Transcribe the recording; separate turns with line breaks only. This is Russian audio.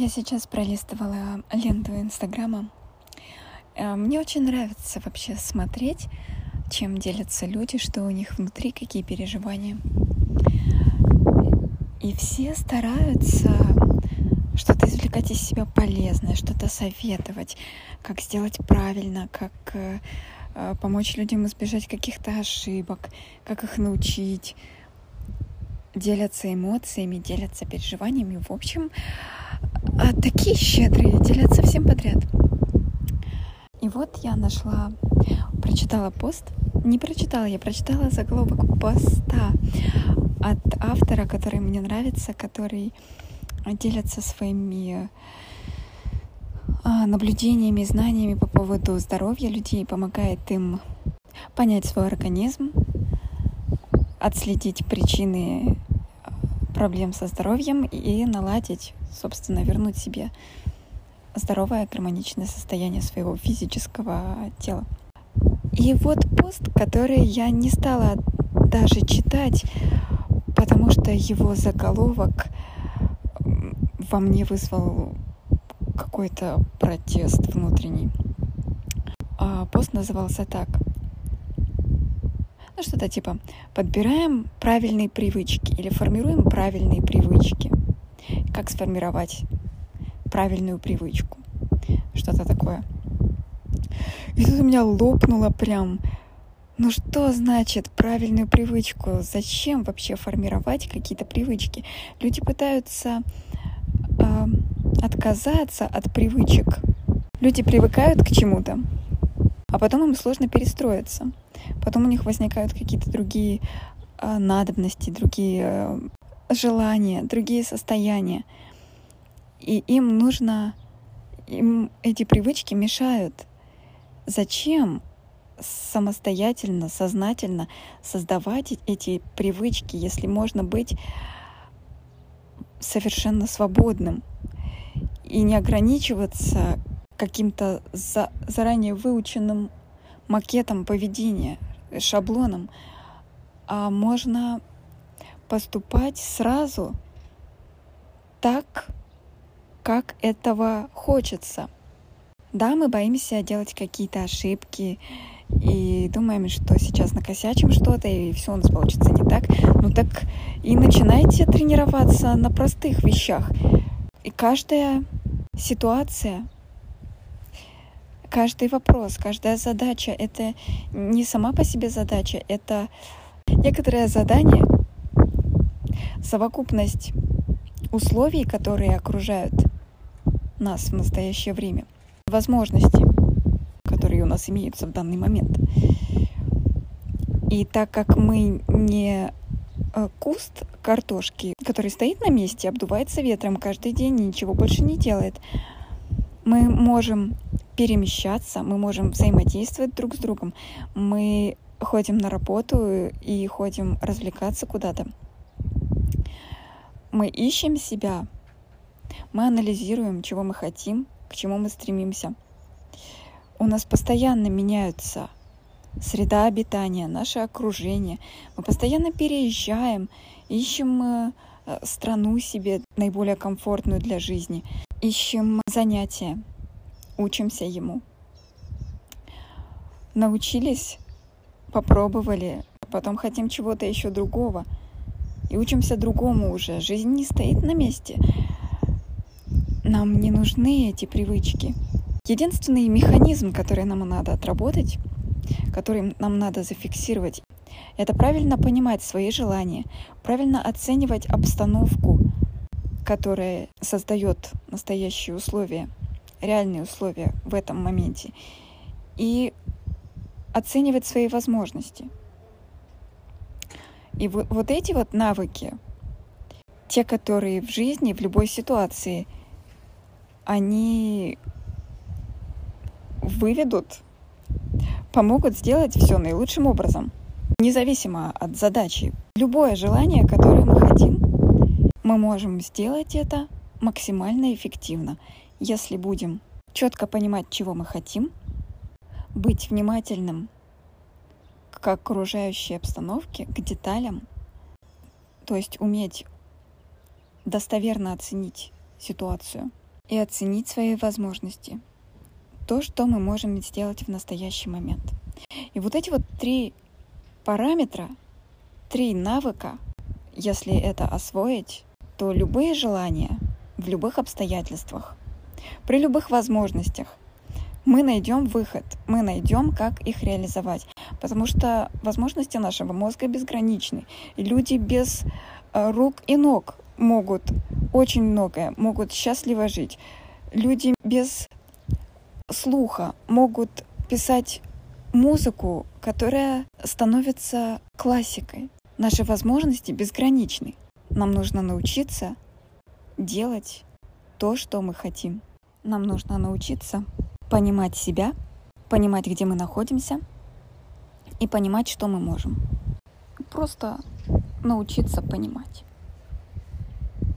Я сейчас пролистывала ленту Инстаграма. Э, мне очень нравится вообще смотреть, чем делятся люди, что у них внутри, какие переживания. И все стараются что-то извлекать из себя полезное, что-то советовать, как сделать правильно, как э, э, помочь людям избежать каких-то ошибок, как их научить, делятся эмоциями, делятся переживаниями. В общем, а такие щедрые, делятся всем подряд. И вот я нашла, прочитала пост, не прочитала, я прочитала заголовок поста от автора, который мне нравится, который делится своими а, наблюдениями, знаниями по поводу здоровья людей, помогает им понять свой организм, отследить причины проблем со здоровьем и наладить, собственно, вернуть себе здоровое гармоничное состояние своего физического тела. И вот пост, который я не стала даже читать, потому что его заголовок во мне вызвал какой-то протест внутренний. А пост назывался так ну, что-то типа подбираем правильные привычки или формируем правильные привычки. Как сформировать правильную привычку. Что-то такое. И тут у меня лопнуло прям. Ну что значит правильную привычку? Зачем вообще формировать какие-то привычки? Люди пытаются э, отказаться от привычек. Люди привыкают к чему-то, а потом им сложно перестроиться. Потом у них возникают какие-то другие э, надобности, другие э, желания, другие состояния. И им нужно, им эти привычки мешают. Зачем самостоятельно, сознательно создавать эти привычки, если можно быть совершенно свободным и не ограничиваться каким-то за, заранее выученным макетом поведения, шаблоном, а можно поступать сразу так, как этого хочется. Да, мы боимся делать какие-то ошибки и думаем, что сейчас накосячим что-то, и все у нас получится не так. Ну так и начинайте тренироваться на простых вещах. И каждая ситуация каждый вопрос, каждая задача — это не сама по себе задача, это некоторое задание, совокупность условий, которые окружают нас в настоящее время, возможности, которые у нас имеются в данный момент. И так как мы не э, куст картошки, который стоит на месте, обдувается ветром каждый день и ничего больше не делает, мы можем перемещаться, мы можем взаимодействовать друг с другом, мы ходим на работу и ходим развлекаться куда-то. Мы ищем себя, мы анализируем, чего мы хотим, к чему мы стремимся. У нас постоянно меняются среда обитания, наше окружение. Мы постоянно переезжаем, ищем э, страну себе наиболее комфортную для жизни, ищем занятия, учимся ему. Научились, попробовали, потом хотим чего-то еще другого. И учимся другому уже. Жизнь не стоит на месте. Нам не нужны эти привычки. Единственный механизм, который нам надо отработать, который нам надо зафиксировать, это правильно понимать свои желания, правильно оценивать обстановку, которая создает настоящие условия – реальные условия в этом моменте и оценивать свои возможности. И вот, вот эти вот навыки, те, которые в жизни, в любой ситуации, они выведут, помогут сделать все наилучшим образом, независимо от задачи. Любое желание, которое мы хотим, мы можем сделать это максимально эффективно если будем четко понимать, чего мы хотим, быть внимательным к окружающей обстановке, к деталям, то есть уметь достоверно оценить ситуацию и оценить свои возможности. То, что мы можем сделать в настоящий момент. И вот эти вот три параметра, три навыка, если это освоить, то любые желания в любых обстоятельствах, при любых возможностях, мы найдем выход, мы найдем, как их реализовать. Потому что возможности нашего мозга безграничны. И люди без э, рук и ног могут очень многое, могут счастливо жить. Люди без слуха могут писать музыку, которая становится классикой. Наши возможности безграничны. Нам нужно научиться делать то, что мы хотим. Нам нужно научиться понимать себя, понимать, где мы находимся, и понимать, что мы можем. Просто научиться понимать.